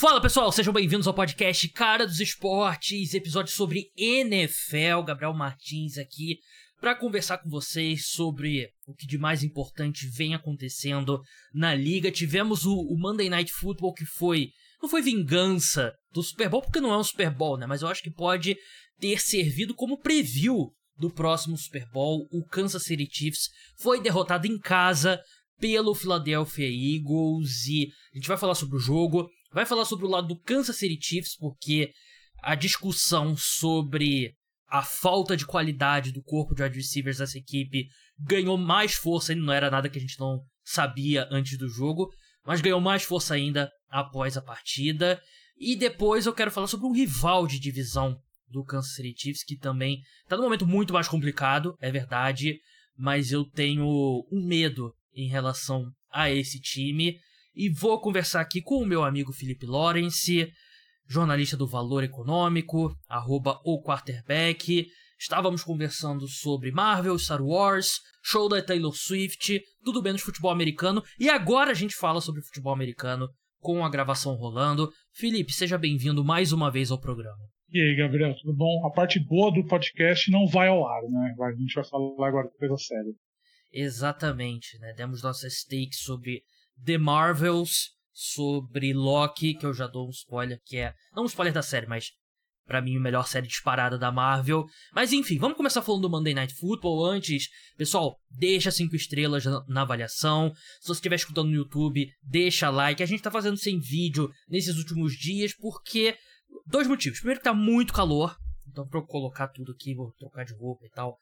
Fala pessoal, sejam bem-vindos ao podcast Cara dos Esportes, episódio sobre NFL. Gabriel Martins aqui para conversar com vocês sobre o que de mais importante vem acontecendo na liga. Tivemos o, o, Monday Night Football que foi não foi vingança do Super Bowl porque não é um Super Bowl, né? Mas eu acho que pode ter servido como preview do próximo Super Bowl. O Kansas City Chiefs foi derrotado em casa pelo Philadelphia Eagles e a gente vai falar sobre o jogo, vai falar sobre o lado do Kansas City Chiefs porque a discussão sobre a falta de qualidade do corpo de wide receivers dessa equipe ganhou mais força, não era nada que a gente não sabia antes do jogo, mas ganhou mais força ainda após a partida. E depois eu quero falar sobre um rival de divisão do Kansas City Chiefs, que também está num momento muito mais complicado, é verdade, mas eu tenho um medo em relação a esse time. E vou conversar aqui com o meu amigo Felipe Lawrence, jornalista do Valor Econômico, arroba o quarterback. Estávamos conversando sobre Marvel, Star Wars, show da Taylor Swift, tudo menos futebol americano. E agora a gente fala sobre futebol americano com a gravação rolando. Felipe, seja bem-vindo mais uma vez ao programa. E aí, Gabriel, tudo bom? A parte boa do podcast não vai ao ar, né? A gente vai falar agora de coisa séria. Exatamente, né? Demos nossas takes sobre The Marvels, sobre Loki, que eu já dou um spoiler, que é. Não um spoiler da série, mas para mim a melhor série disparada da Marvel. Mas enfim, vamos começar falando do Monday Night Football antes. Pessoal, deixa cinco estrelas na, avaliação. Se você estiver escutando no YouTube, deixa like. A gente tá fazendo sem vídeo nesses últimos dias porque dois motivos. Primeiro que tá muito calor, então para eu colocar tudo aqui, vou trocar de roupa e tal.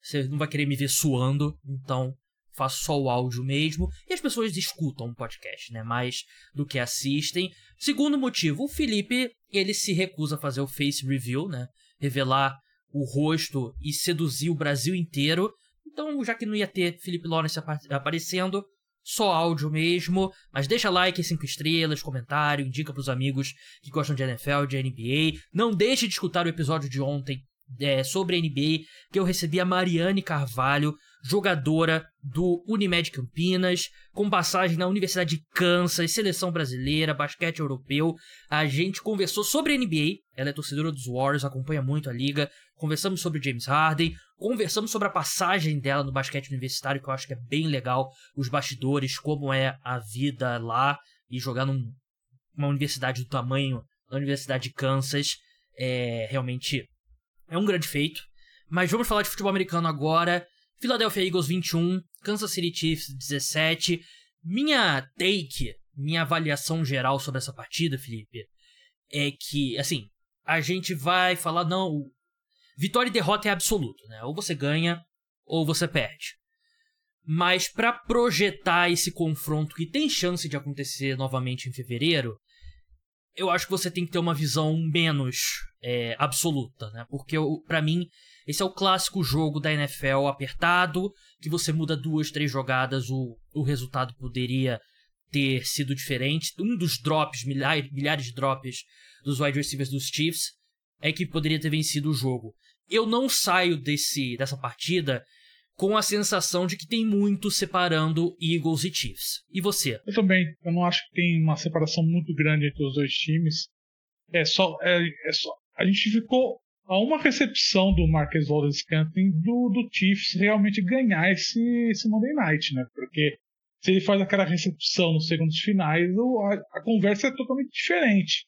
Você não vai querer me ver suando, então faço só o áudio mesmo, e as pessoas escutam o podcast, né, mais do que assistem. Segundo motivo, o Felipe, ele se recusa a fazer o face review, né, revelar o rosto e seduzir o Brasil inteiro. Então, já que não ia ter Felipe Lawrence aparecendo, só áudio mesmo, mas deixa like, 5 estrelas, comentário, indica pros amigos que gostam de NFL, de NBA. Não deixe de escutar o episódio de ontem é, sobre a NBA, que eu recebi a Mariane Carvalho, jogadora do Unimed Campinas, com passagem na Universidade de Kansas, seleção brasileira, basquete europeu. A gente conversou sobre a NBA, ela é torcedora dos Warriors, acompanha muito a liga. Conversamos sobre James Harden, conversamos sobre a passagem dela no basquete universitário, que eu acho que é bem legal, os bastidores, como é a vida lá e jogar numa universidade do tamanho da Universidade de Kansas. É realmente é um grande feito. Mas vamos falar de futebol americano agora. Philadelphia Eagles 21, Kansas City Chiefs 17. Minha take, minha avaliação geral sobre essa partida, Felipe, é que, assim, a gente vai falar, não, vitória e derrota é absoluto, né? Ou você ganha ou você perde. Mas para projetar esse confronto que tem chance de acontecer novamente em fevereiro, eu acho que você tem que ter uma visão menos é, absoluta, né? Porque para mim esse é o clássico jogo da NFL apertado, que você muda duas, três jogadas, o, o resultado poderia ter sido diferente. Um dos drops, milhares, milhares de drops dos wide receivers dos Chiefs, é que poderia ter vencido o jogo. Eu não saio desse dessa partida com a sensação de que tem muito separando Eagles e Chiefs. E você? Eu também. Eu não acho que tem uma separação muito grande entre os dois times. É só, é, é só. A gente ficou a uma recepção do Marques Waldes Scantling do, do Chiefs realmente ganhar esse, esse Monday Night, né? Porque se ele faz aquela recepção nos segundos finais, a, a conversa é totalmente diferente.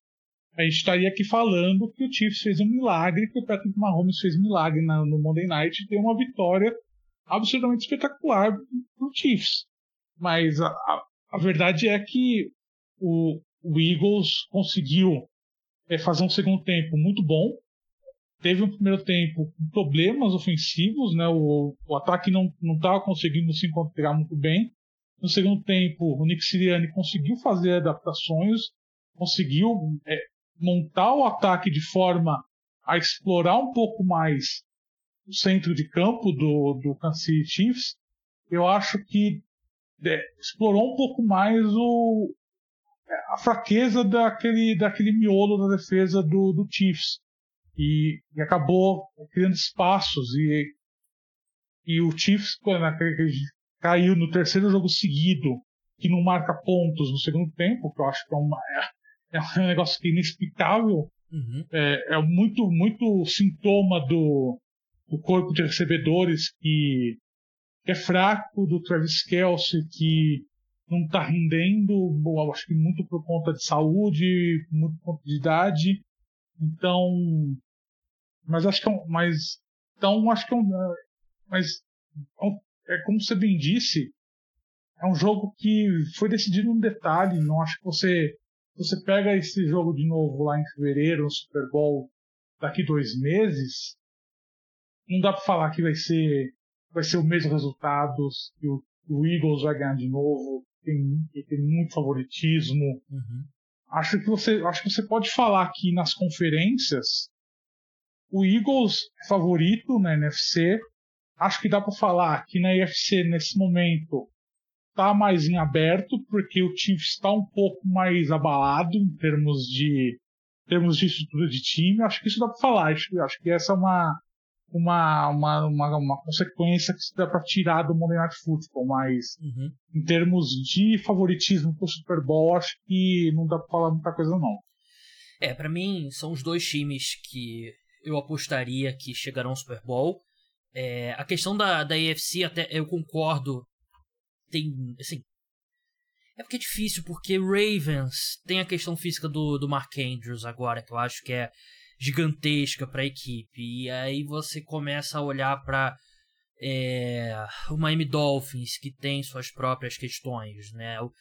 A gente estaria aqui falando que o Chiefs fez um milagre, que o Patrick Mahomes fez um milagre na, no Monday Night e deu uma vitória absolutamente espetacular pro Chiefs. Mas a, a, a verdade é que o, o Eagles conseguiu é, fazer um segundo tempo muito bom. Teve um primeiro tempo com problemas ofensivos, né? O, o ataque não estava conseguindo se encontrar muito bem. No segundo tempo, o Nick Sirianni conseguiu fazer adaptações, conseguiu é, montar o ataque de forma a explorar um pouco mais o centro de campo do, do Kansas City Chiefs, eu acho que é, explorou um pouco mais o, é, a fraqueza daquele, daquele miolo da defesa do, do Chiefs. E, e acabou criando espaços. E, e o Chiefs caiu no terceiro jogo seguido, que não marca pontos no segundo tempo, que eu acho que é uma, é um negócio que é inexplicável. Uhum. É, é, muito, muito sintoma do, do corpo de recebedores que, que é fraco, do Travis Kelsey que não está rendendo, bom, acho que muito por conta de saúde, muito por conta de idade. Então, mas acho que é um, mas então acho que é um, mas é, é como você bem disse, é um jogo que foi decidido no detalhe. Não acho que você você pega esse jogo de novo lá em fevereiro, no Super Bowl, daqui dois meses, não dá para falar que vai ser vai ser o mesmo resultado, que o, o Eagles vai ganhar de novo, tem, tem muito favoritismo. Uhum. Acho que você acho que você pode falar que nas conferências o Eagles é favorito na NFC. Acho que dá para falar que na NFC nesse momento está mais em aberto, porque o Chiefs está um pouco mais abalado em termos de em termos de estrutura de time. Acho que isso dá para falar. Acho, acho que essa é uma uma, uma, uma, uma consequência que dá para tirar do Monday Night Football, mas uhum. em termos de favoritismo pro Super Bowl, acho que não dá para falar muita coisa não. É, para mim são os dois times que eu apostaria que chegarão ao Super Bowl. É, a questão da, da AFC, até eu concordo tem. Assim. É porque é difícil, porque Ravens tem a questão física do, do Mark Andrews agora, que eu acho que é gigantesca para a equipe. E aí você começa a olhar para é, o Miami Dolphins, que tem suas próprias questões, né? O,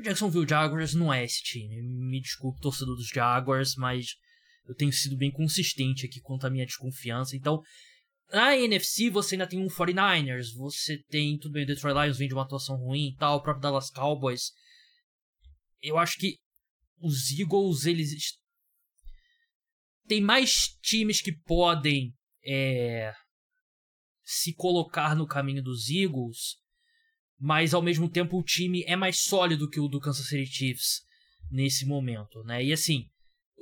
Jacksonville Jaguars não é esse time. Me desculpe, torcedor dos Jaguars, mas eu tenho sido bem consistente aqui quanto à minha desconfiança. Então, na NFC você ainda tem um 49ers, você tem, tudo bem, o Detroit Lions vem de uma atuação ruim e tal, o próprio Dallas Cowboys. Eu acho que os Eagles, eles. Tem mais times que podem é, se colocar no caminho dos Eagles, mas ao mesmo tempo o time é mais sólido que o do Kansas City Chiefs nesse momento, né? E assim,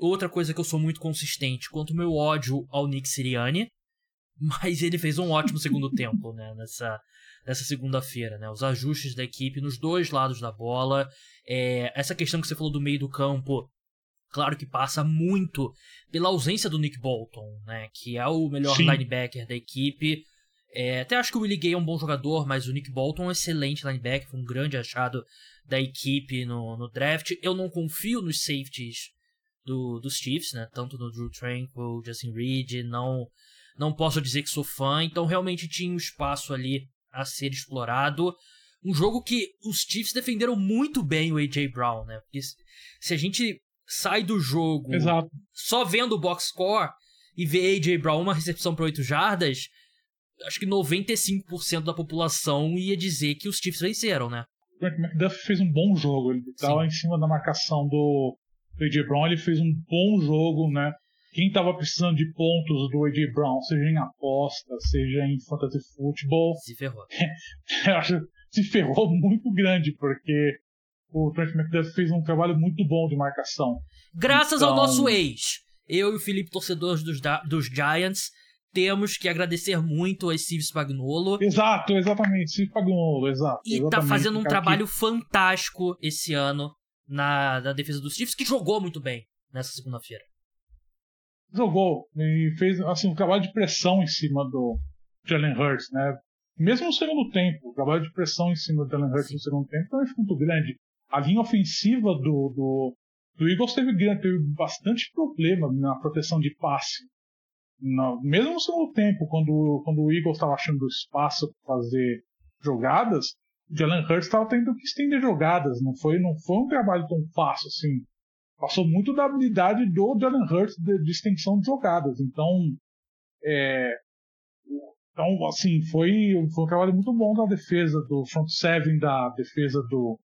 outra coisa que eu sou muito consistente quanto o meu ódio ao Nick Sirianni, mas ele fez um ótimo segundo tempo, né, nessa, nessa segunda-feira, né, os ajustes da equipe nos dois lados da bola, é, essa questão que você falou do meio do campo, claro que passa muito pela ausência do Nick Bolton, né, que é o melhor Sim. linebacker da equipe, é, até acho que o Willie Gay é um bom jogador, mas o Nick Bolton é um excelente linebacker, foi um grande achado da equipe no, no draft, eu não confio nos safeties do, dos Chiefs, né, tanto no Drew Tranquil, Justin Reed, não não posso dizer que sou fã, então realmente tinha um espaço ali a ser explorado. Um jogo que os Chiefs defenderam muito bem o A.J. Brown, né? Porque se a gente sai do jogo Exato. só vendo o box score e vê A.J. Brown uma recepção para 8 jardas, acho que 95% da população ia dizer que os Chiefs venceram, né? O McDuff fez um bom jogo, ele estava em cima da marcação do A.J. Brown, ele fez um bom jogo, né? quem estava precisando de pontos do A.J. Brown, seja em aposta, seja em fantasy futebol, se ferrou. acho se ferrou muito grande, porque o Trent McDuff fez um trabalho muito bom de marcação. Graças então... ao nosso ex, eu e o Felipe, torcedores dos, dos Giants, temos que agradecer muito a Steve Spagnolo. Exato, exatamente, Steve Spagnolo, exato. E tá fazendo um trabalho que... fantástico esse ano na, na defesa dos Chiefs, que jogou muito bem nessa segunda-feira jogou e fez assim um trabalho de pressão em cima do Jalen Hurts, né? Mesmo no segundo tempo, o trabalho de pressão em cima do Jalen Hurts no segundo tempo também foi muito grande. A linha ofensiva do, do, do Eagles teve, teve bastante problema na proteção de passe. No, mesmo no segundo tempo, quando, quando o Eagles estava achando espaço para fazer jogadas, Jalen Hurts estava tendo que estender jogadas. Não foi, não foi um trabalho tão fácil assim passou muito da habilidade do Jalen Hurts de, de extensão de jogadas. Então, é, então assim, foi, foi um trabalho muito bom da defesa do front seven da defesa do,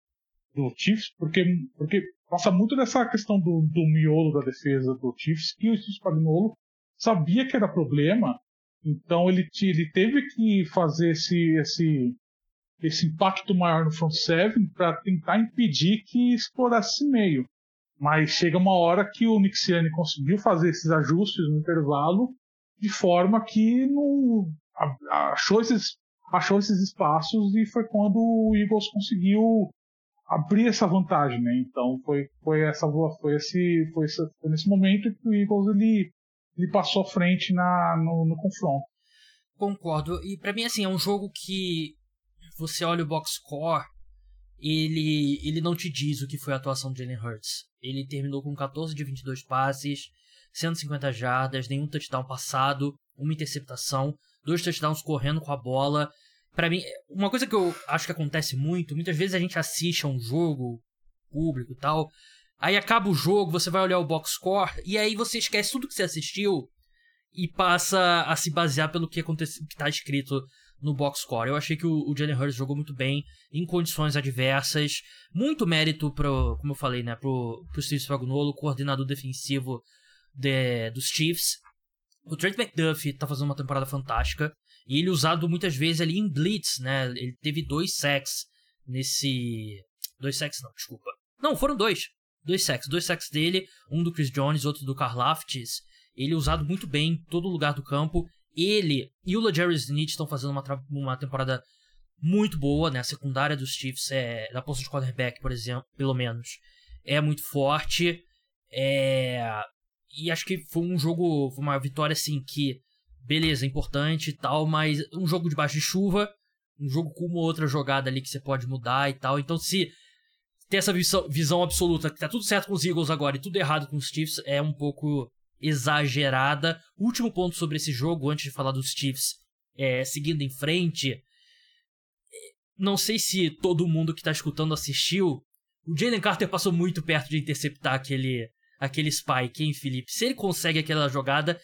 do Chiefs, porque, porque passa muito dessa questão do, do miolo da defesa do Chiefs, que o Steve Spagnuolo sabia que era problema, então ele, ele teve que fazer esse, esse, esse impacto maior no front seven para tentar impedir que explorasse esse meio. Mas chega uma hora que o Nixiani conseguiu fazer esses ajustes no intervalo de forma que não achou esses, achou esses espaços e foi quando o Eagles conseguiu abrir essa vantagem, né? Então foi, foi essa foi esse foi, esse, foi nesse momento que o Eagles ele, ele passou à frente na, no, no confronto. Concordo. E para mim assim, é um jogo que você olha o box score, ele ele não te diz o que foi a atuação de Jalen Hurts. Ele terminou com 14 de 22 passes, 150 jardas, nenhum touchdown passado, uma interceptação, dois touchdowns correndo com a bola para mim, uma coisa que eu acho que acontece muito, muitas vezes a gente assiste a um jogo público e tal, aí acaba o jogo, você vai olhar o box score e aí você esquece tudo que você assistiu e passa a se basear pelo que aconteceu, que tá escrito no box score. Eu achei que o, o Jalen Hurts jogou muito bem em condições adversas, muito mérito pro, como eu falei, né, pro, pro Steve Spagnuolo, coordenador defensivo de, dos Chiefs. O Trent McDuffie tá fazendo uma temporada fantástica. E ele usado muitas vezes ali em blitz, né? Ele teve dois sacks nesse. Dois sacks não, desculpa. Não, foram dois. Dois sacks. Dois sacks dele, um do Chris Jones, outro do Karlaftis. Ele é usado muito bem em todo lugar do campo. Ele e o LeJarry Sneed estão fazendo uma, uma temporada muito boa, né? A secundária dos Chiefs, é, da posição de quarterback, por exemplo, pelo menos, é muito forte. É... E acho que foi um jogo, foi uma vitória assim que beleza, importante e tal, mas um jogo debaixo de chuva, um jogo com uma outra jogada ali que você pode mudar e tal. Então, se ter essa visão, visão absoluta que tá tudo certo com os Eagles agora e tudo errado com os Chiefs é um pouco exagerada. Último ponto sobre esse jogo, antes de falar dos Chiefs, é, seguindo em frente. Não sei se todo mundo que tá escutando assistiu. O Jalen Carter passou muito perto de interceptar aquele, aquele spike, hein, Felipe? Se ele consegue aquela jogada,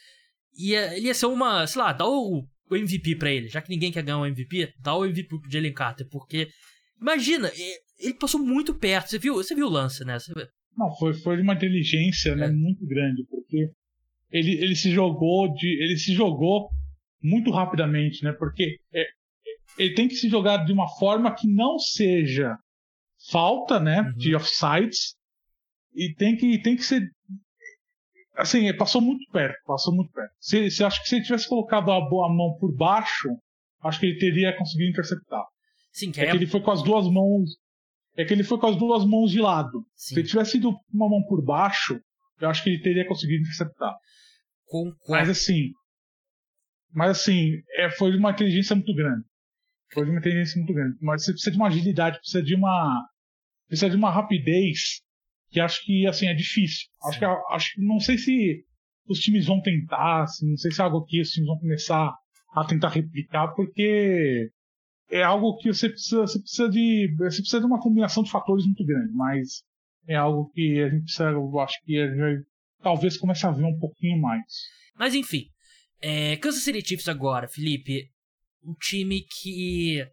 ia, ele ia ser uma, sei lá, dá o, o MVP para ele, já que ninguém quer ganhar o MVP, dá o MVP pro Jalen Carter, porque imagina, ele passou muito perto, você viu, você viu o lance, né? Você... Não, foi, foi de uma inteligência, né, é. né, muito grande, porque ele, ele se jogou de, ele se jogou muito rapidamente, né, porque é, ele tem que se jogar de uma forma que não seja falta, né, uhum. de offsides, e tem que, tem que ser assim, passou muito perto, passou muito perto. Se, se acho que se ele tivesse colocado a boa mão por baixo, acho que ele teria conseguido interceptar. Sim, que é, é que ele foi com as duas mãos. É que ele foi com as duas mãos de lado. Sim. Se ele tivesse ido uma mão por baixo, eu acho que ele teria conseguido interceptar. Concordo. Mas assim. Mas assim, é, foi de uma inteligência muito grande. Foi de uma inteligência muito grande. Mas você precisa de uma agilidade, precisa de uma. Precisa de uma rapidez que acho que assim é difícil. Acho que acho não sei se os times vão tentar, assim, não sei se é algo que os times vão começar a tentar replicar, porque é algo que você precisa, você precisa de você precisa de uma combinação de fatores muito grande, mas é algo que a gente precisa, eu acho que a gente talvez comece a ver um pouquinho mais. Mas enfim, é, Kansas City Chiefs agora, Felipe, um time que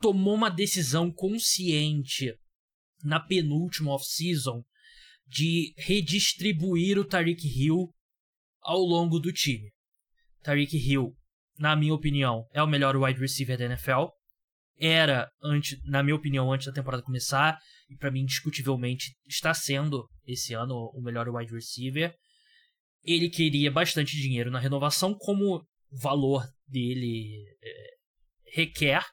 tomou uma decisão consciente na penúltima off-season de redistribuir o Tariq Hill ao longo do time. Tariq Hill, na minha opinião, é o melhor wide receiver da NFL. Era, antes, na minha opinião, antes da temporada começar, e para mim, indiscutivelmente, está sendo esse ano o melhor wide receiver. Ele queria bastante dinheiro na renovação, como o valor dele é, requer.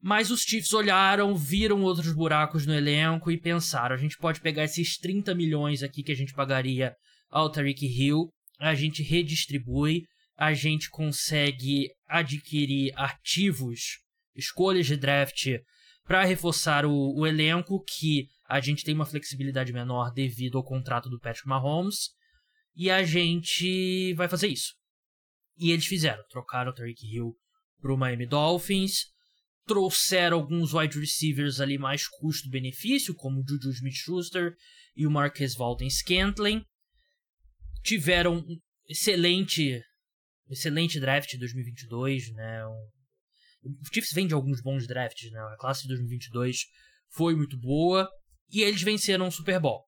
Mas os Chiefs olharam, viram outros buracos no elenco e pensaram: a gente pode pegar esses 30 milhões aqui que a gente pagaria ao Tariq Hill, a gente redistribui, a gente consegue adquirir ativos, escolhas de draft para reforçar o, o, elenco, que a gente tem uma flexibilidade menor devido ao contrato do Patrick Mahomes, e a gente vai fazer isso. E eles fizeram, trocaram o Tariq Hill pro Miami Dolphins, trouxeram alguns wide receivers ali mais custo-benefício, como o Juju Smith-Schuster e o Marquez Walden Scantling. Tiveram um excelente, excelente draft de 2022, né? O Chiefs vem de alguns bons drafts, né? A classe de 2022 foi muito boa e eles venceram o Super Bowl.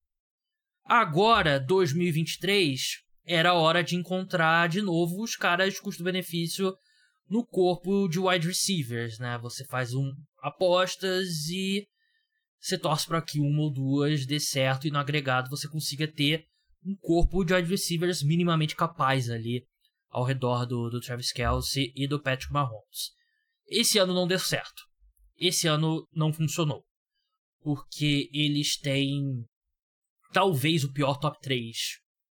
Agora, 2023, era hora de encontrar de novo os caras custo-benefício no corpo de wide receivers, né? Você faz um apostas e você torce para que uma ou duas dê certo e no agregado você consiga ter um corpo de wide receivers minimamente capaz ali ao redor do, do Travis Kelsey e do Patrick Mahomes. Esse ano não deu certo. esse ano não funcionou. Porque eles têm talvez o pior top 3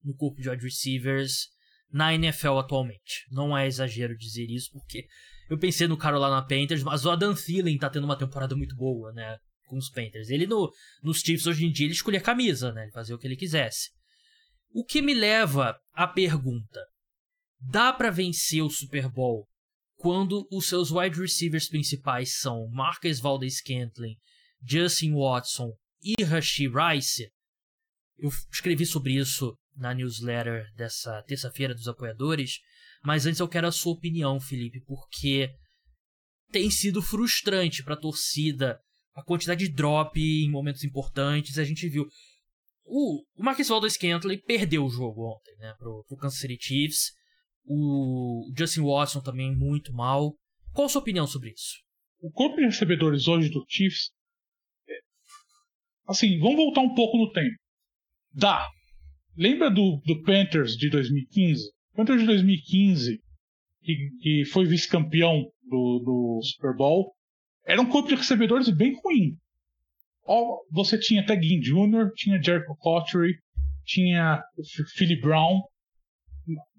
no corpo de wide receivers na NFL atualmente. Não é exagero dizer isso, porque eu pensei no Carolina Panthers, mas o Adam Thielen tá tendo uma temporada muito boa, né? Com os Panthers. Ele no, nos Chiefs hoje em dia ele escolhia camisa, né? Ele fazia o que ele quisesse. O que me leva à pergunta: dá para vencer o Super Bowl quando os seus wide receivers principais são Marcus Valdes-Scantling, Justin Watson e Rashi Rice? Eu escrevi sobre isso na newsletter dessa terça-feira dos apoiadores, mas antes eu quero a sua opinião, Felipe, porque tem sido frustrante para a torcida a quantidade de drop em momentos importantes. A gente viu o, o Marcus Valdez Scantling perdeu o jogo ontem, né, pro, pro Kansas City Chiefs. O Justin Watson também muito mal. Qual a sua opinião sobre isso? O corpo de recebedores hoje do Chiefs. É, assim, vamos voltar um pouco no tempo. Dá. Lembra do, do Panthers de 2015? Panthers de 2015, que, que foi vice-campeão do, do Super Bowl, era um corpo de recebedores bem ruim. Você tinha até Ginn Jr., tinha Jericho Cottery, tinha Philip Brown,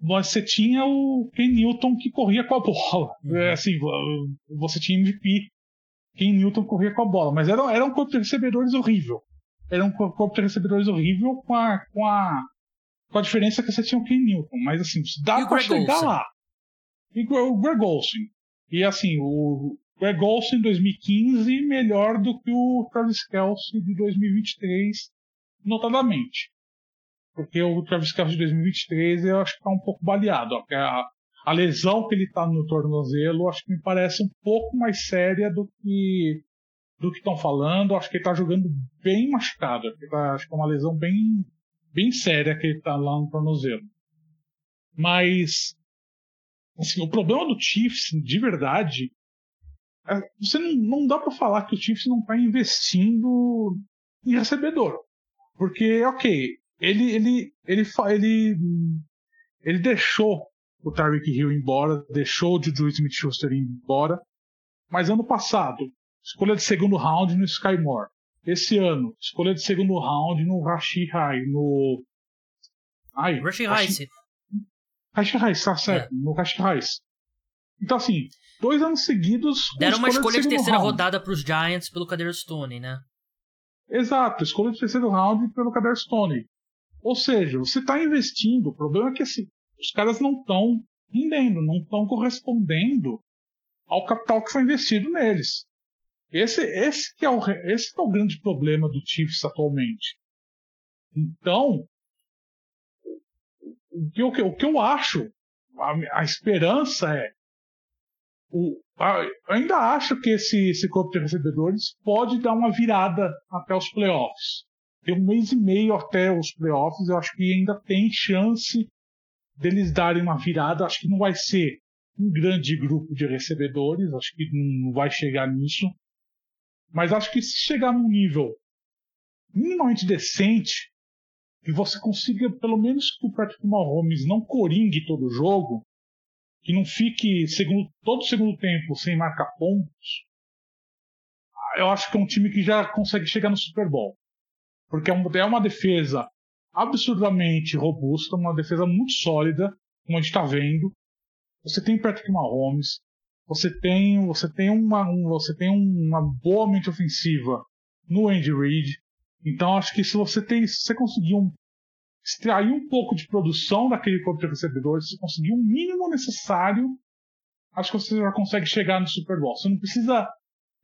você tinha o Ken Newton que corria com a bola. Uhum. É, assim, você tinha MVP, Ken Newton corria com a bola, mas era, era um corpo de recebedores horrível. Era um corpo de recebedores horrível com a, com a, com a diferença que você tinha o Ken Newton. Mas assim, dá pra chegar Olsen. lá. E o Greg Olsen. E assim, o Greg Olsen em 2015 melhor do que o Travis Kelsey de 2023, notadamente. Porque o Travis Kelsey de 2023 eu acho que tá um pouco baleado. Ó, a, a lesão que ele tá no tornozelo acho que me parece um pouco mais séria do que do que estão falando. Acho que ele tá jogando bem machucado. Tá, acho que é uma lesão bem, bem séria que ele tá lá no tornozelo. Mas assim, o problema do Chiefs, de verdade, é, você não, não dá para falar que o Chiefs não está investindo em recebedor. Porque, ok, ele, ele, ele, ele, ele deixou o Tyreek Hill embora, deixou o Juju Smith-Schuster embora, mas ano passado escolha de segundo round no Sky Moore. Esse ano, escolha de segundo round no Rashi High, no. Ai, Rashi Rice. Rashi Rice, tá certo, é. no Rashi Rice. Então, assim, dois anos seguidos. Deram uma escolha de, de terceira round. rodada para os Giants pelo Kader Stone, né? Exato, escolha de terceiro round pelo Kader Stone. Ou seja, você está investindo. O problema é que assim, os caras não estão rendendo, não estão correspondendo ao capital que foi investido neles. Esse, esse, que é o, esse que é o grande problema do Chiefs atualmente. Então, o que eu, o que eu acho, a, a esperança é. O, a, ainda acho que esse, esse corpo de recebedores pode dar uma virada até os playoffs. Tem um mês e meio até os playoffs, eu acho que ainda tem chance deles darem uma virada. Acho que não vai ser um grande grupo de recebedores, acho que não vai chegar nisso. Mas acho que se chegar num nível minimamente decente, que você consiga, pelo menos que o Patrick Mahomes não coringue todo o jogo, que não fique segundo, todo o segundo tempo sem marcar pontos, eu acho que é um time que já consegue chegar no Super Bowl. Porque é uma, é uma defesa absurdamente robusta, uma defesa muito sólida, como a gente está vendo. Você tem Patrick Mahomes, você tem, você tem uma, um, você tem uma boa mente ofensiva no Andy Reid. Então acho que se você tem, se você conseguir um, extrair um pouco de produção daquele corpo de recebedores, se conseguir o um mínimo necessário, acho que você já consegue chegar no Super Bowl. Você não precisa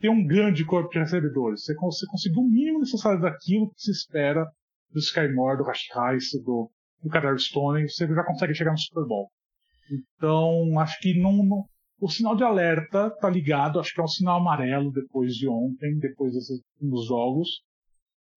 ter um grande corpo de recebedores. Você, você conseguir o mínimo necessário daquilo que se espera do Sky Moore, do Rash Rice, do, do Kadar Stone, você já consegue chegar no Super Bowl. Então, acho que não, não, o sinal de alerta tá ligado, acho que é um sinal amarelo depois de ontem, depois desses dos jogos.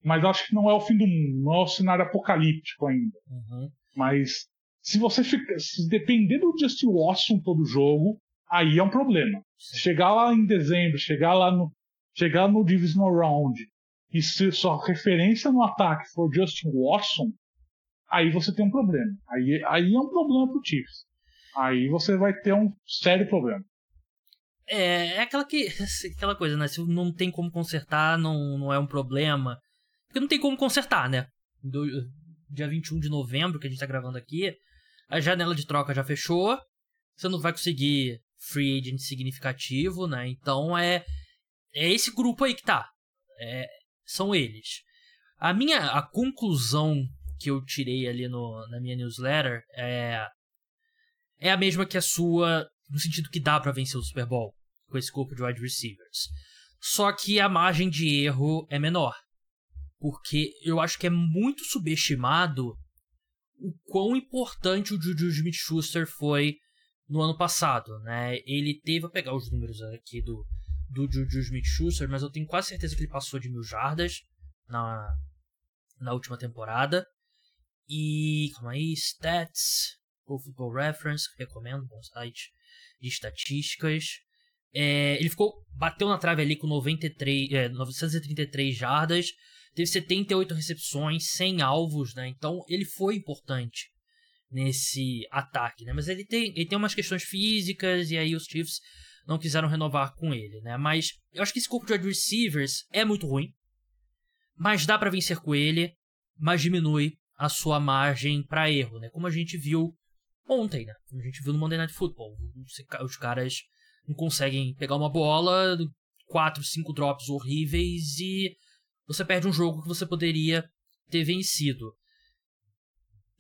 Mas acho que não é o fim do mundo, não é o cenário apocalíptico ainda. Uhum. Mas se você fica, se depender do Justin Watson todo jogo, aí é um problema. Chegar lá em dezembro, chegar lá no, chegar no divisional round e se sua referência no ataque for Justin Watson, aí você tem um problema. Aí, aí é um problema pro Chiefs aí você vai ter um sério problema. É, é aquela, que, aquela coisa, né? Se não tem como consertar, não, não é um problema. Porque não tem como consertar, né? Do, dia 21 de novembro, que a gente tá gravando aqui, a janela de troca já fechou. Você não vai conseguir free agent significativo, né? Então é, é esse grupo aí que tá. É, são eles. A minha a conclusão que eu tirei ali no, na minha newsletter é, é a mesma que a sua, no sentido que dá para vencer o Super Bowl com esse corpo de wide receivers. Só que a margem de erro é menor. Porque eu acho que é muito subestimado o quão importante o Juju Smith-Schuster foi no ano passado, né? Ele teve, vou pegar os números aqui do, do Juju Smith-Schuster, mas eu tenho quase certeza que ele passou de mil jardas na, na última temporada. E, calma aí, Stats, Pro Football Reference, recomendo, bom site de estatísticas. É, ele ficou, bateu na trave ali com 93, é, 933 jardas, teve 78 recepções, 100 alvos, né? Então ele foi importante nesse ataque, né? Mas ele tem, ele tem umas questões físicas e aí os Chiefs não quiseram renovar com ele, né? Mas eu acho que esse corpo de receivers é muito ruim, mas dá para vencer com ele, mas diminui a sua margem para erro, né? Como a gente viu ontem, né? Como a gente viu no Monday Night Football, os caras não conseguem pegar uma bola, quatro, cinco drops horríveis e você perde um jogo que você poderia ter vencido.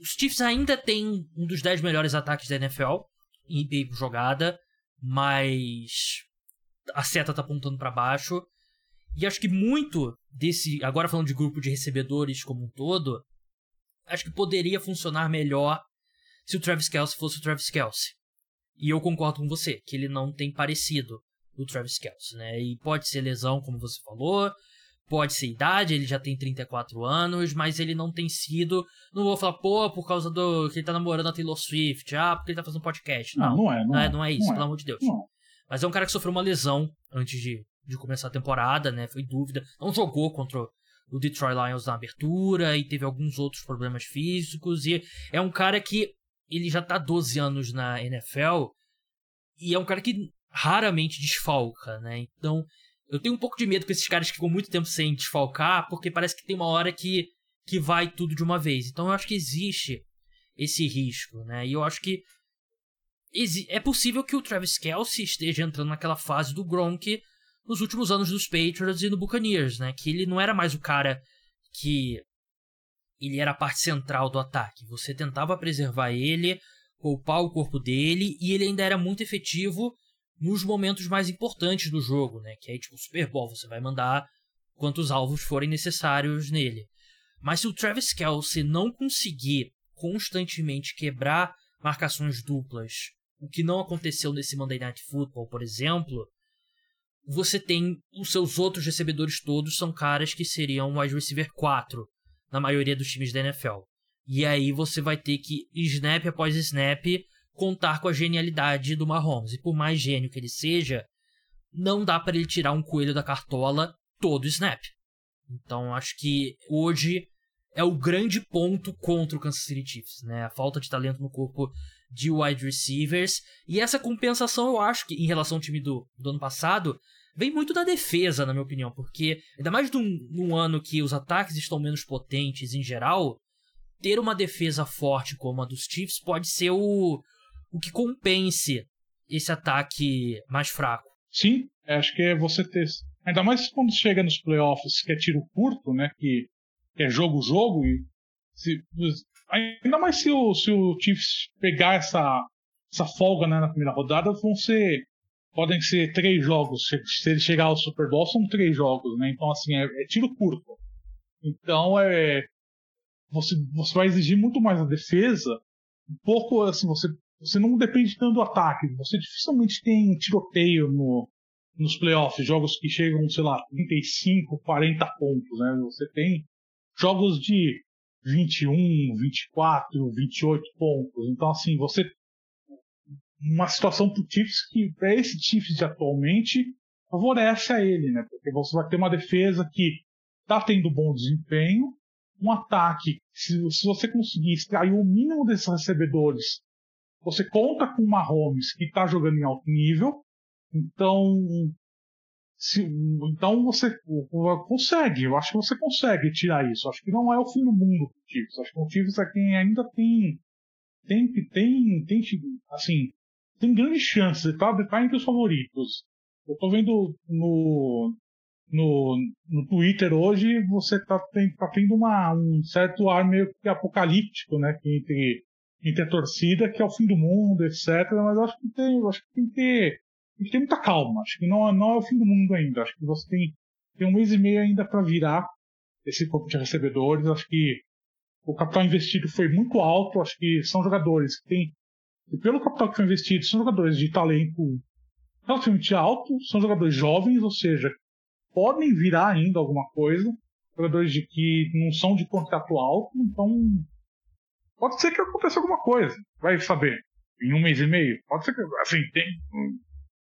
Os Chiefs ainda têm um dos 10 melhores ataques da NFL em jogada, mas a seta tá apontando para baixo. E acho que muito desse, agora falando de grupo de recebedores como um todo, acho que poderia funcionar melhor se o Travis Kelsey fosse o Travis Kelsey. E eu concordo com você, que ele não tem parecido o Travis Kelsey, né? E pode ser lesão, como você falou, pode ser idade, ele já tem 34 anos, mas ele não tem sido. Não vou falar, pô, por causa do que ele tá namorando a Taylor Swift, ah, porque ele tá fazendo podcast. Não, não, não é, não, é, não é isso, não pelo é. amor de Deus. Não. Mas é um cara que sofreu uma lesão antes de, de começar a temporada, né? Foi dúvida. Não jogou contra o Detroit Lions na abertura e teve alguns outros problemas físicos. E é um cara que ele já tá 12 anos na NFL e é um cara que raramente desfalca, né? Então, eu tenho um pouco de medo com esses caras que ficam muito tempo sem desfalcar, porque parece que tem uma hora que, que vai tudo de uma vez. Então, eu acho que existe esse risco, né? E eu acho que é possível que o Travis Kelsey esteja entrando naquela fase do Gronk nos últimos anos dos Patriots e no Buccaneers, né? Que ele não era mais o cara que ele era a parte central do ataque. Você tentava preservar ele, poupar o corpo dele, e ele ainda era muito efetivo nos momentos mais importantes do jogo, né? Que é tipo o Super Bowl, você vai mandar quantos alvos forem necessários nele. Mas se o Travis Kelsey não conseguir constantemente quebrar marcações duplas, o que não aconteceu nesse Monday Night Football, por exemplo, você tem os seus outros recebedores todos são caras que seriam wide receiver 4, na maioria dos times da NFL. E aí você vai ter que, snap após snap, contar com a genialidade do Mahomes. E por mais gênio que ele seja, não dá para ele tirar um coelho da cartola todo snap. Então acho que hoje é o grande ponto contra o Kansas City Chiefs, né? A falta de talento no corpo de wide receivers. E essa compensação, eu acho que, em relação ao time do, do ano passado, vem muito da defesa, na minha opinião, porque ainda mais num, num ano que os ataques estão menos potentes em geral, ter uma defesa forte como a dos Chiefs pode ser o, o que compense esse ataque mais fraco. Sim, acho que é você ter. Ainda mais quando chega nos playoffs, que é tiro curto, né? Que, que é jogo-jogo, e se, ainda mais se o, se o Chiefs pegar essa, essa folga né, na primeira rodada, vão ser podem ser três jogos. Se ele chegar ao Super Bowl, são três jogos, né? Então, assim, é, é tiro curto. Então, é. Você, você vai exigir muito mais a defesa. Um pouco, assim, você, você não depende tanto do ataque. Você dificilmente tem tiroteio no, nos playoffs, jogos que chegam, sei lá, 35, 40 pontos, né? Você tem jogos de 21, 24, 28 pontos. Então, assim, você uma situação pro Chiefs que, para esse Chiefs de atualmente, favorece a ele, né? Porque você vai ter uma defesa que tá tendo bom desempenho, um ataque, se, se você conseguir extrair o mínimo desses recebedores, você conta com uma Mahomes que está jogando em alto nível, Então, se, então você consegue, eu acho que você consegue tirar isso. Acho que não é o fim do mundo pro Chiefs. Acho que o Chiefs é quem ainda tem tem tem tem assim tem grandes chances estar, tá entre os favoritos. Eu tô vendo no no, no Twitter hoje você tá, tem, tá tendo uma, um certo ar meio que apocalíptico, né? Entre, entre a torcida, que é o fim do mundo, etc. Mas acho que tem, acho que tem que ter, tem que ter muita calma. Acho que não, não é o fim do mundo ainda. Acho que você tem, tem um mês e meio ainda para virar esse corpo de recebedores. Acho que o capital investido foi muito alto. Acho que são jogadores que têm, pelo capital que foi investido, são jogadores de talento relativamente alto, são jogadores jovens, ou seja, podem virar ainda alguma coisa. Jogadores de que não são de contrato alto, então pode ser que aconteça alguma coisa. Vai saber. Em um mês e meio. Pode ser que. Assim, tem.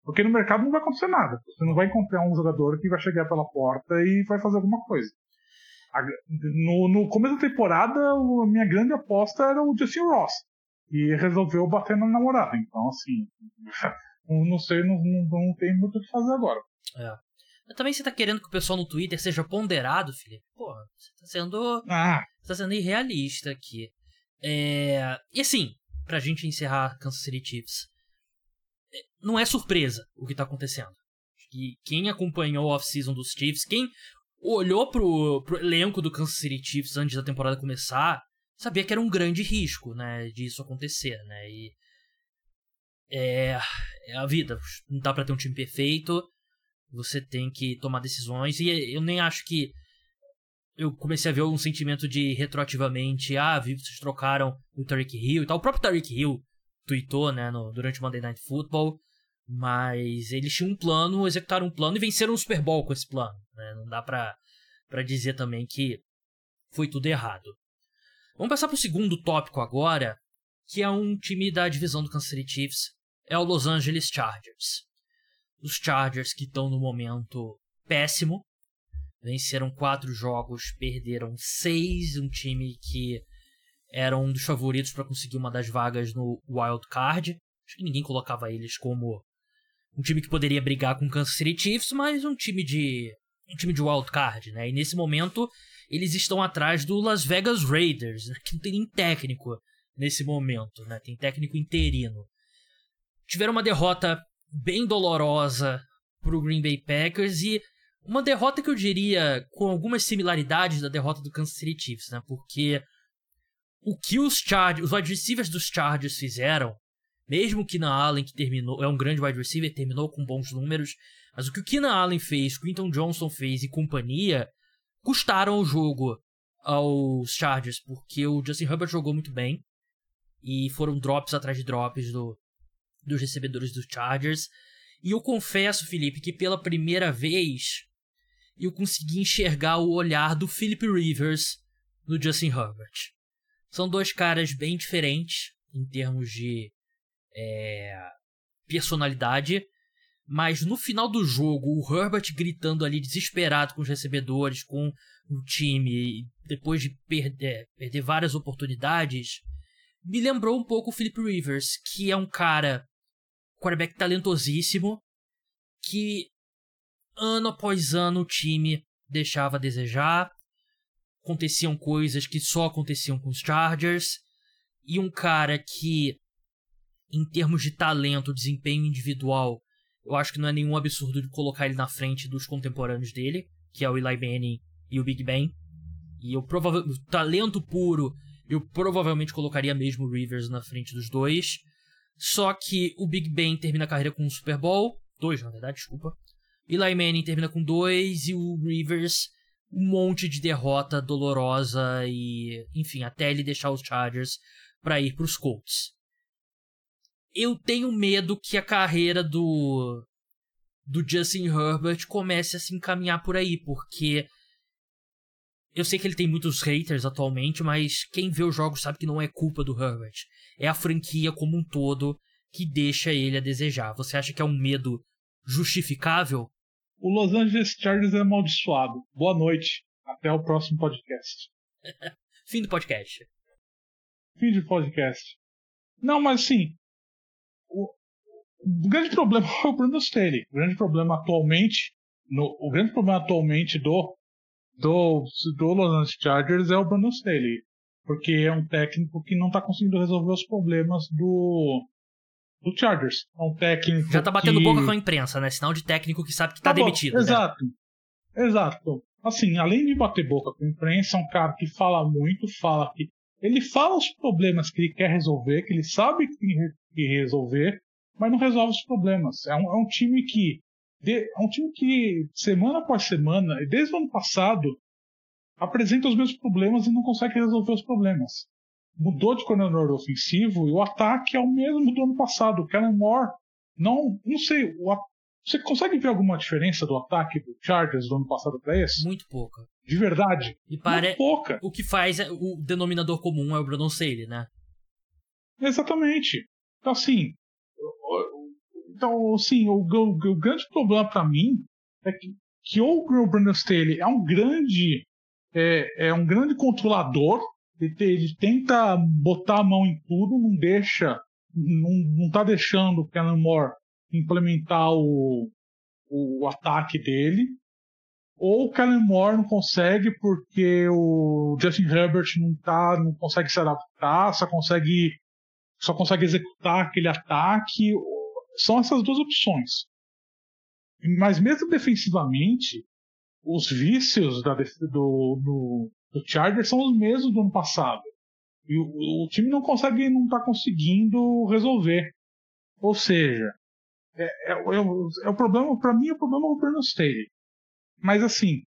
Porque no mercado não vai acontecer nada. Você não vai encontrar um jogador que vai chegar pela porta e vai fazer alguma coisa. No, no começo da temporada, a minha grande aposta era o Justin Ross. E resolveu bater na namorada. Então, assim. Não sei, não, não, não tem muito o que fazer agora. É. Mas também você tá querendo que o pessoal no Twitter seja ponderado, Felipe? Pô, você tá sendo. Ah. Você tá sendo irrealista aqui. É... E assim, pra gente encerrar Kansas City Chiefs. É, não é surpresa o que tá acontecendo. E quem acompanhou o off-season dos Chiefs, quem olhou pro, pro elenco do Kansas City Chiefs antes da temporada começar, sabia que era um grande risco, né, disso acontecer, né? E é, é a vida, não dá para ter um time perfeito. Você tem que tomar decisões. E eu nem acho que. Eu comecei a ver um sentimento de retroativamente. Ah, vocês trocaram o Tariq Hill e tal. O próprio Tariq Hill tweetou, né, no, durante o Monday Night Football. Mas eles tinham um plano, executaram um plano e venceram o Super Bowl com esse plano. Né? Não dá pra, pra dizer também que foi tudo errado. Vamos passar pro segundo tópico agora, que é um time da divisão do Kansas City Chiefs. É o Los Angeles Chargers os Chargers que estão no momento péssimo. Venceram quatro jogos, perderam seis. Um time que era um dos favoritos para conseguir uma das vagas no Wild Card. Acho que ninguém colocava eles como um time que poderia brigar com o Kansas City Chiefs, mas um time de um time de wild card, né? E nesse momento eles estão atrás do Las Vegas Raiders, né? que não tem nem técnico nesse momento, né? Tem técnico interino. Tiveram uma derrota bem dolorosa para o Green Bay Packers e uma derrota que eu diria com algumas similaridades da derrota do Kansas City Chiefs, né? Porque o que os Chargers, os wide receivers dos Chargers fizeram, mesmo que na Allen que terminou, é um grande wide receiver, terminou com bons números, mas o que o Keenan Allen fez, Quinton Johnson fez e companhia, custaram o jogo aos Chargers, porque o Justin Herbert jogou muito bem e foram drops atrás de drops do, dos recebedores dos Chargers. E eu confesso, Felipe, que pela primeira vez eu consegui enxergar o olhar do Philip Rivers no Justin Herbert. São dois caras bem diferentes em termos de é, personalidade, mas no final do jogo, o Herbert gritando ali desesperado com os recebedores, com o time, depois de perder, perder várias oportunidades, me lembrou um pouco o Philip Rivers, que é um cara quarterback talentosíssimo que ano após ano o time deixava a desejar. Aconteciam coisas que só aconteciam com os Chargers. E um cara que, em termos de talento, desempenho individual, eu acho que não é nenhum absurdo de colocar ele na frente dos contemporâneos dele, que é o Eli Manning e o Big Ben. E eu provavelmente, talento puro, eu provavelmente colocaria mesmo o Rivers na frente dos dois. Só que o Big Ben termina a carreira com um Super Bowl. Dois, na verdade, desculpa. Eli Manning termina com dois e o Rivers um monte de derrota dolorosa e, enfim, até ele deixar os Chargers para ir para os Colts. Eu tenho medo que a carreira do do Justin Herbert comece a se encaminhar por aí, porque eu sei que ele tem muitos haters atualmente, mas quem vê os jogos sabe que não é culpa do Herbert. É a franquia como um todo que deixa ele a desejar. Você acha que é um medo justificável? O Los Angeles Chargers é amaldiçoado. Boa noite. Até o próximo podcast. Fim do podcast. Fim do podcast. Não, mas assim. O, o grande problema é o Brandon Staley. O grande problema atualmente, no, o grande problema atualmente do, do, do Los Angeles Chargers é o Brandon Staley. Porque é um técnico que não está conseguindo resolver os problemas do, do Chargers. É um técnico. Já tá batendo que... boca com a imprensa, né? Sinal de técnico que sabe que tá, tá demitido. Exato. Né? Exato. Assim, além de bater boca com a imprensa, é um cara que fala muito, fala que. Ele fala os problemas que ele quer resolver, que ele sabe que tem que resolver, mas não resolve os problemas. É um, é um time que. De, é um time que, semana após semana, desde o ano passado, apresenta os mesmos problemas e não consegue resolver os problemas. Mudou de coordenador ofensivo e o ataque é o mesmo do ano passado. O Kellen Moore, não, não sei, o, você consegue ver alguma diferença do ataque do Chargers do ano passado para esse? Muito pouca. De verdade? E. Muito pouca. O que faz é, o denominador comum é o Brandon Staley, né? Exatamente. Então assim, então assim, o, o, o grande problema para mim é que, que ou o Brandon Staley é um grande é, é um grande controlador, ele, ele, tenta botar a mão em tudo, não deixa, não, não tá deixando o Moore implementar o, o ataque dele, ou o Moore não consegue porque o Justin Herbert não tá, não consegue se adaptar, só consegue só consegue executar aquele ataque. São essas duas opções. Mas mesmo defensivamente, os vícios da, do, do, do Chargers são os mesmos do ano passado. E o, o time não consegue, não está conseguindo resolver. Ou seja, é, é, é, é o problema, para mim, é o problema do Brandon Staley. Mas assim,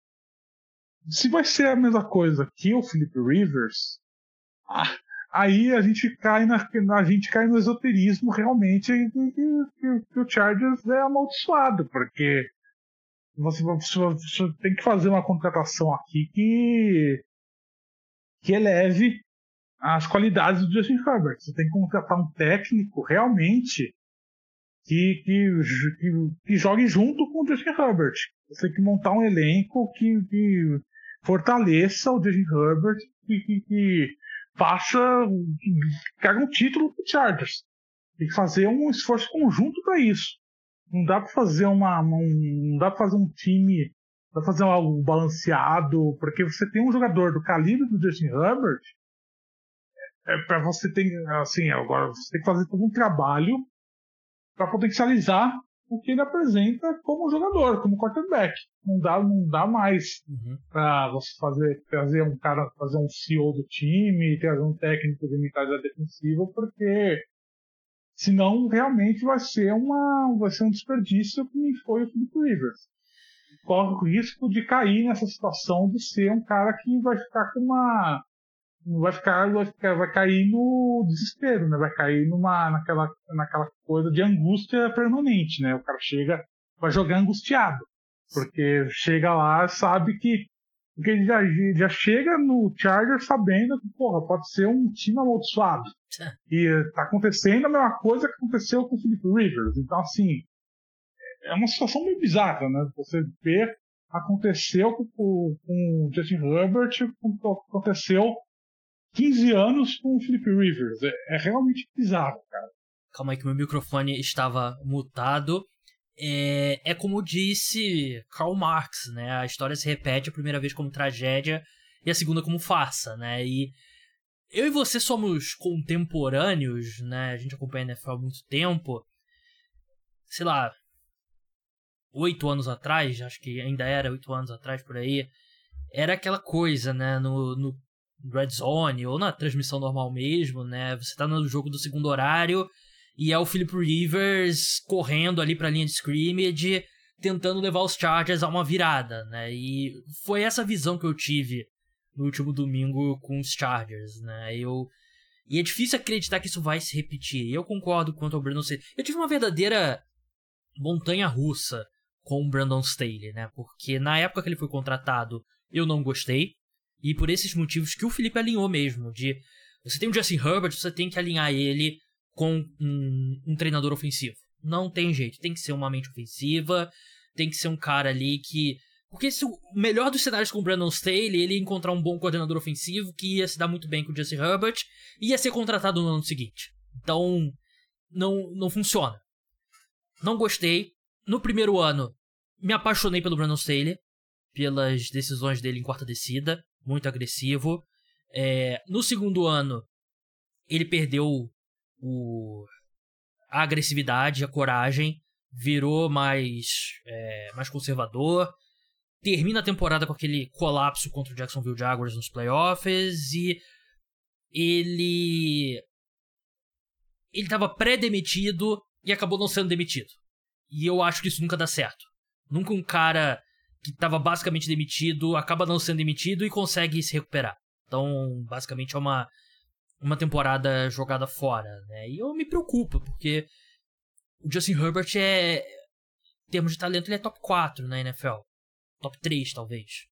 se vai ser a mesma coisa que o Philip Rivers, aí a gente cai na, a gente cai no esoterismo realmente que o Chargers é amaldiçoado, porque você, você, você, tem que fazer uma contratação aqui que que eleve as qualidades do Justin Herbert. Você tem que contratar um técnico realmente que, que, que, que jogue junto com o Justin Herbert. Você tem que montar um elenco que, que fortaleça o Justin Herbert e que, que, faça que um título pro Chargers. Tem que fazer um esforço conjunto para isso. Não dá para fazer uma, um, não dá para fazer um time, pra fazer algo balanceado, porque você tem um jogador do calibre do Justin Herbert, é, é para você ter, assim, agora você tem que fazer todo um trabalho para potencializar o que ele apresenta como jogador, como quarterback. Não dá, não dá mais uhum. para você fazer, trazer um cara, fazer um CEO do time, trazer um técnico de mentalidade defensiva, porque senão realmente vai ser uma, vai ser um desperdício que foi o Philip Rivers. Corre o risco de cair nessa situação de ser um cara que vai ficar com uma vai ficar, vai ficar, vai cair no desespero, né? Vai cair numa, naquela, naquela coisa de angústia permanente, né? O cara chega, vai jogar angustiado, porque chega lá, sabe que porque ele já, já chega no Charger sabendo que, porra, pode ser um time amaldiçoado. E tá acontecendo a mesma coisa que aconteceu com o Philip Rivers. Então, assim, é uma situação meio bizarra, né? Você vê, aconteceu com, com o Justin Herbert, aconteceu 15 anos com o Flip Rivers. É, é, realmente bizarro, cara. Calma aí que meu microfone estava mutado. É, é como disse Karl Marx, né? A história se repete a primeira vez como tragédia e a segunda como farsa, né? E eu e você somos contemporâneos, né? A gente acompanha a NFL há muito tempo. Sei lá, oito anos atrás, acho que ainda era oito anos atrás por aí, era aquela coisa, né? No, no Red Zone ou na transmissão normal mesmo, né? Você tá no jogo do segundo horário e é o Philip Rivers correndo ali pra linha de scrimmage, tentando levar os Chargers a uma virada, né? E foi essa visão que eu tive no último domingo com os Chargers, né? Eu e é difícil acreditar que isso vai se repetir. Eu concordo quanto ao Staley. Eu tive uma verdadeira montanha russa com o Brandon Staley, né? Porque na época que ele foi contratado, eu não gostei. E por esses motivos que o Felipe alinhou mesmo, de você tem o Justin Herbert, você tem que alinhar ele com um, um treinador ofensivo. Não tem jeito, tem que ser uma mente ofensiva, tem que ser um cara ali que porque se o melhor dos cenários com o Brandon Staley, ele ia encontrar um bom coordenador ofensivo que ia se dar muito bem com o Justin Herbert e ia ser contratado no ano seguinte. Então, não, não funciona. Não gostei. No primeiro ano, me apaixonei pelo Brandon Staley, pelas decisões dele em quarta descida, muito agressivo. É, no segundo ano, ele perdeu o, a agressividade, a coragem, virou mais, é, mais conservador. Termina a temporada com aquele colapso contra o Jacksonville Jaguars nos playoffs e ele ele estava pré-demitido e acabou não sendo demitido. E eu acho que isso nunca dá certo. Nunca um cara que estava basicamente demitido acaba não sendo demitido e consegue se recuperar. Então, basicamente é uma uma temporada jogada fora, né? E eu me preocupo, porque o Justin Herbert é em termos de talento ele é top 4 na NFL. Top 3, talvez.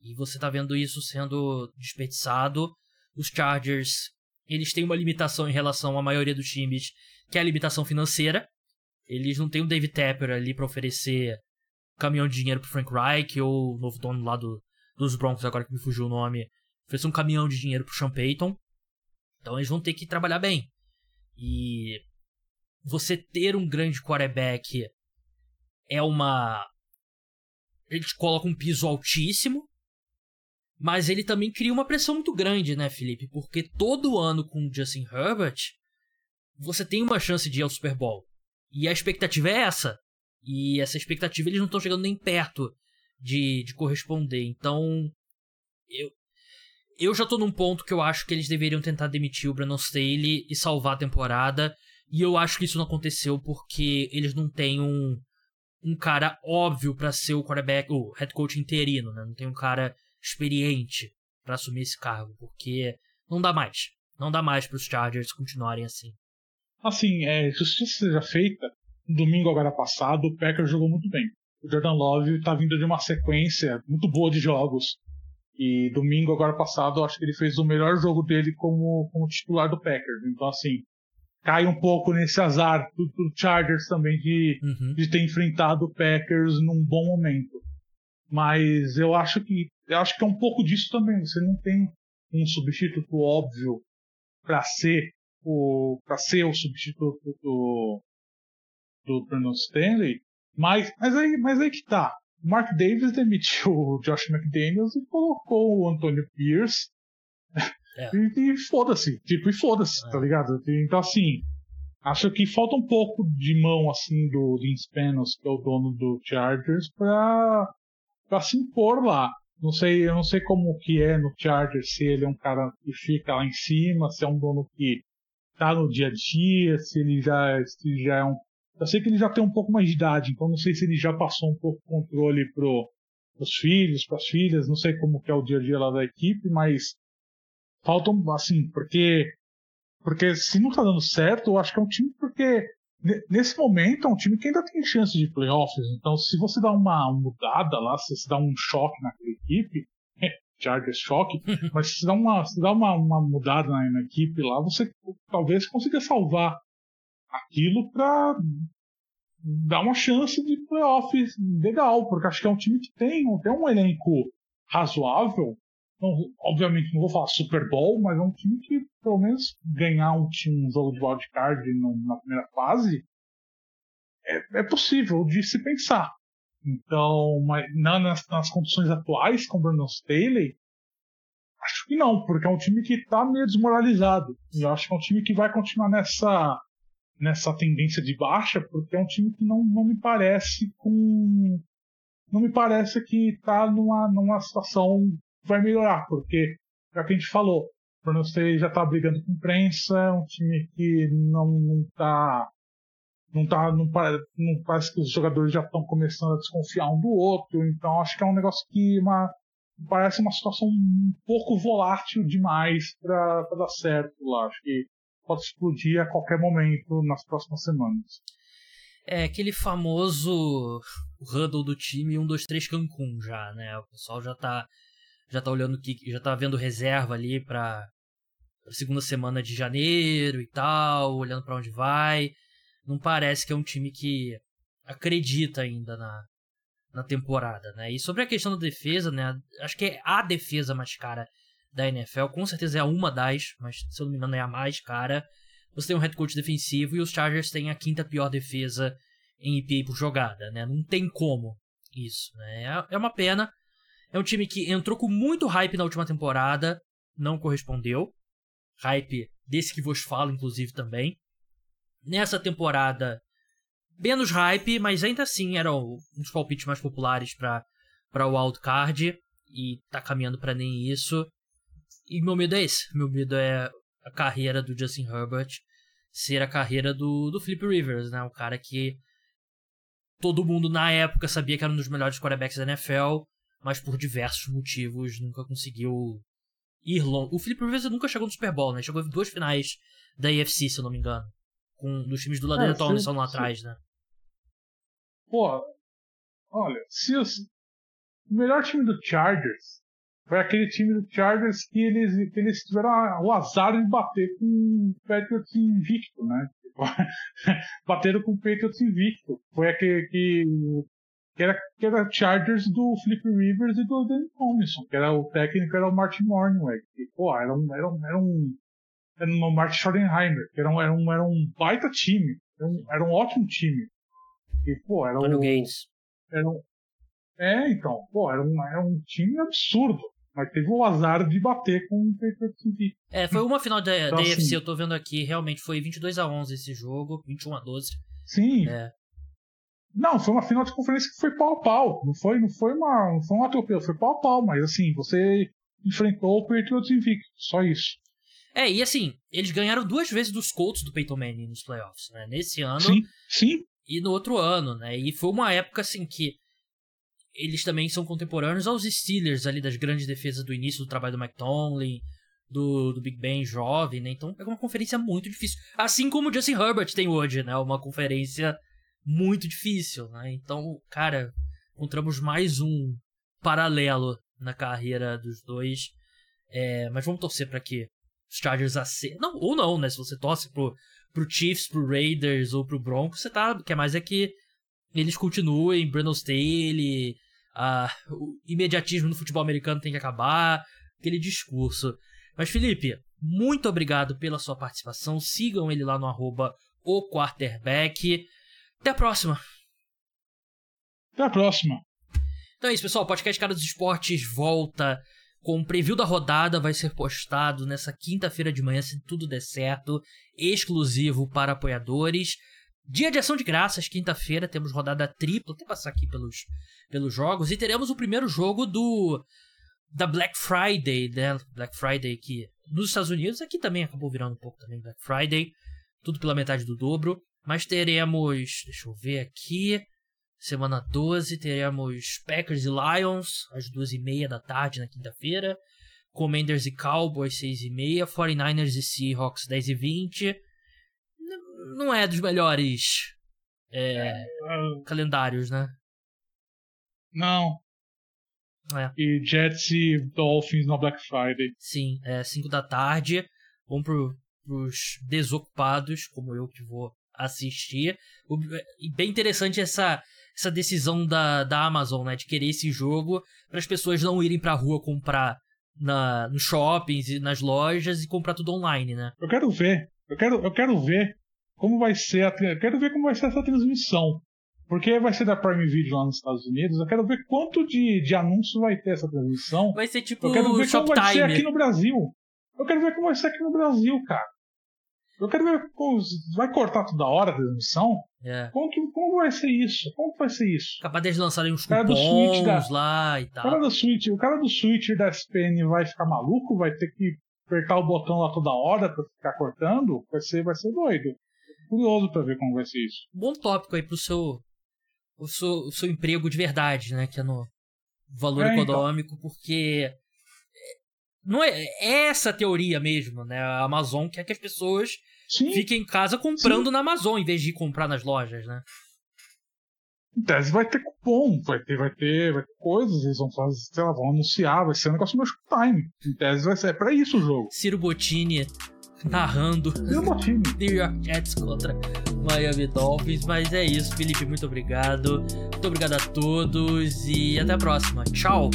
E você tá vendo isso sendo desperdiçado. Os Chargers, eles têm uma limitação em relação à maioria dos times, que é a limitação financeira. Eles não têm o David Tepper ali para oferecer caminhão de dinheiro pro Frank Reich ou o novo dono lá do, dos Broncos, agora que me fugiu o nome, oferecer um caminhão de dinheiro pro Sean Payton. Então eles vão ter que trabalhar bem. E você ter um grande quarterback é uma. Ele te coloca um piso altíssimo, mas ele também cria uma pressão muito grande, né, Felipe? Porque todo ano com o Justin Herbert, você tem uma chance de ir ao Super Bowl. E a expectativa é essa. E essa expectativa eles não estão chegando nem perto de, de corresponder. Então, eu, eu já tô num ponto que eu acho que eles deveriam tentar demitir o Brandon Staley e salvar a temporada. E eu acho que isso não aconteceu porque eles não têm um, um cara óbvio para ser o quarterback, o head coach interino, né? Não tem um cara experiente para assumir esse cargo, porque não dá mais. Não dá mais para os Chargers continuarem assim. Assim, é, justiça seja feita, domingo agora passado, o Packers jogou muito bem. O Jordan Love está vindo de uma sequência muito boa de jogos. E domingo agora passado, acho que ele fez o melhor jogo dele como, como titular do Packers. Então, assim, cai um pouco nesse azar do, do Chargers também de, uhum. de ter enfrentado o Packers num bom momento. Mas eu acho que eu acho que é um pouco disso também. Você não tem um substituto óbvio para ser para ser o substituto do do Brandon Stanley, mas mas aí mas aí que tá. O Mark Davis demitiu o Josh McDaniels e colocou o Antonio Pierce. É. E, e foda-se, tipo, e foda-se, é. tá ligado? Então assim, acho que falta um pouco de mão assim do Dean Spanos, que é o dono do Chargers, pra, pra se impor lá. Não sei, eu não sei como que é no Chargers, se ele é um cara que fica lá em cima, se é um dono que tá no dia a dia, se ele já, se já é um. Eu sei que ele já tem um pouco mais de idade, então não sei se ele já passou um pouco controle pro os filhos, para as filhas, não sei como que é o dia a dia lá da equipe, mas faltam assim, porque porque se não tá dando certo, eu acho que é um time porque nesse momento é um time que ainda tem chance de playoffs. Então, se você dá uma mudada lá, se você dá um choque naquela equipe, Chargers choque, mas se dá uma, se dá uma, uma mudada na, na, equipe lá, você talvez consiga salvar aquilo para dar uma chance de playoffs legal, porque acho que é um time que tem, tem um elenco razoável. Não, obviamente não vou falar Super Bowl, mas é um time que pelo menos ganhar um, um jogo de wildcard na primeira fase é, é possível de se pensar. Então, mas nas, nas condições atuais com o Brandon Staley, acho que não, porque é um time que está meio desmoralizado. Eu acho que é um time que vai continuar nessa, nessa tendência de baixa, porque é um time que não, não me parece com. Não me parece que está numa, numa situação que vai melhorar, porque, já que a gente falou, o Brandon Staley já está brigando com imprensa, é um time que não, não tá não tá não, não, parece que os jogadores já estão começando a desconfiar um do outro então acho que é um negócio que uma parece uma situação um pouco volátil demais para dar certo lá. Acho que pode explodir a qualquer momento nas próximas semanas. É aquele famoso huddle do time 1 2 3 Cancún já né? O pessoal já tá já tá olhando que já tá vendo reserva ali para segunda semana de janeiro e tal olhando para onde vai não parece que é um time que acredita ainda na, na temporada, né? E sobre a questão da defesa, né? Acho que é a defesa mais cara da NFL, com certeza é uma das, mas se eu não me engano é a mais cara. Você tem um head coach defensivo e os Chargers têm a quinta pior defesa em EPA por jogada, né? Não tem como isso, né? É, é uma pena. É um time que entrou com muito hype na última temporada, não correspondeu. Hype desse que vos falo, inclusive, também. Nessa temporada, menos hype, mas ainda assim era um dos palpites mais populares para o wildcard. E tá caminhando para nem isso. E meu medo é esse. Meu medo é a carreira do Justin Herbert ser a carreira do, do Flip Rivers, né? O cara que todo mundo na época sabia que era um dos melhores quarterbacks da NFL, mas por diversos motivos nunca conseguiu ir longe. O Flip Rivers nunca chegou no Super Bowl, né? Chegou em duas finais da AFC, se eu não me engano. Com dos times do Ladeira é, Tomlinson lá atrás, né? Pô, olha, se os... o melhor time do Chargers foi aquele time do Chargers que eles, que eles tiveram o azar de bater com o Patriots invicto, né? Bateram com o Patriots invicto. Foi aquele que, que, era, que era Chargers do Flip Rivers e do Dan Tomlinson, que era o técnico, era o Martin Mornweg. Que, pô, era um, era um, era um, era um Martin Schottenheimer, que era um, era um, era um baita time. Era um, era um ótimo time. E, pô, era Mano o, Gaines. Era um, é, então, pô, era um, era um time absurdo. Mas teve o azar de bater com o Patriots invicto. É, foi uma final da, então, da assim, AFC, eu tô vendo aqui, realmente foi 22 a 11 esse jogo, 21 a 12. Sim. É. Não, foi uma final de conferência que foi pau a pau. Não foi, não foi uma, não foi um atropelo, foi pau a pau, mas assim, você enfrentou o Patriots invicto, só isso. É, e assim, eles ganharam duas vezes dos Colts do Peyton Manning nos playoffs, né? Nesse ano. Sim, sim. E no outro ano, né? E foi uma época assim que eles também são contemporâneos aos Steelers ali das grandes defesas do início do trabalho do Mike Tomlin, do, do Big Ben jovem, né? Então é uma conferência muito difícil. Assim como o Justin Herbert tem hoje, né? Uma conferência muito difícil, né? Então, cara, encontramos mais um paralelo na carreira dos dois. É, mas vamos torcer para que os Chargers acertem. Não, ou não, né? Se você torce pro, pro Chiefs, pro Raiders ou pro Broncos, você tá. Quer mais é que eles continuem, Brandon Staley, ah, o imediatismo no futebol americano tem que acabar, aquele discurso. Mas Felipe, muito obrigado pela sua participação. Sigam ele lá no arroba o quarterback. Até a próxima. Até a próxima. Então é isso, pessoal. O podcast Cara dos Esportes volta com o preview da rodada. Vai ser postado nessa quinta-feira de manhã, se tudo der certo. Exclusivo para apoiadores. Dia de ação de graças, quinta-feira, temos rodada tripla. Vou passar aqui pelos, pelos jogos. E teremos o primeiro jogo do da Black Friday, né? Black Friday aqui nos Estados Unidos. Aqui também acabou virando um pouco também Black Friday. Tudo pela metade do dobro. Mas teremos, deixa eu ver aqui, semana 12, teremos Packers e Lions às duas e meia da tarde na quinta-feira. Commanders e Cowboys, 6 e meia. 49ers e Seahawks, 10 e 20 não é dos melhores é, é, calendários, né? Não. É. E Jets e Dolphins na Black Friday. Sim, é 5 da tarde. Vamos pro, pros desocupados, como eu que vou assistir. E bem interessante essa, essa decisão da, da Amazon, né? De querer esse jogo para as pessoas não irem pra rua comprar na, nos shoppings e nas lojas e comprar tudo online, né? Eu quero ver. Eu quero, eu quero ver como vai ser a, quero ver como vai ser essa transmissão. Porque vai ser da Prime Video lá nos Estados Unidos. Eu quero ver quanto de, de anúncio vai ter essa transmissão. Vai ser tipo Eu quero ver como vai ser aqui no Brasil. Eu quero ver como vai ser aqui no Brasil, cara. Eu quero ver vai cortar toda hora a transmissão. É. Como, como vai ser isso? Como vai ser isso? Capaz deles lançarem uns cara cupons da, lá e tal. O cara, do Switch, o cara do Switch da SPN vai ficar maluco? Vai ter que apertar o botão lá toda hora pra ficar cortando? Vai ser, vai ser doido curioso para ver como vai ser isso. Bom tópico aí pro seu, o seu, o seu emprego de verdade, né? Que é no valor é, então. econômico, então. porque é, não é, é essa teoria mesmo, né? A Amazon quer que as pessoas Sim. em casa comprando Sim. na Amazon em vez de comprar nas lojas, né? Em tese vai ter cupom, vai ter, vai ter, vai ter coisas, eles vão fazer, sei lá, vão anunciar, vai ser um negócio no Showtime. Em tese vai ser, é pra isso o jogo. Ciro Bottini narrando New York Jets contra Miami Dolphins. Mas é isso, Felipe, muito obrigado. Muito obrigado a todos e até a próxima. Tchau!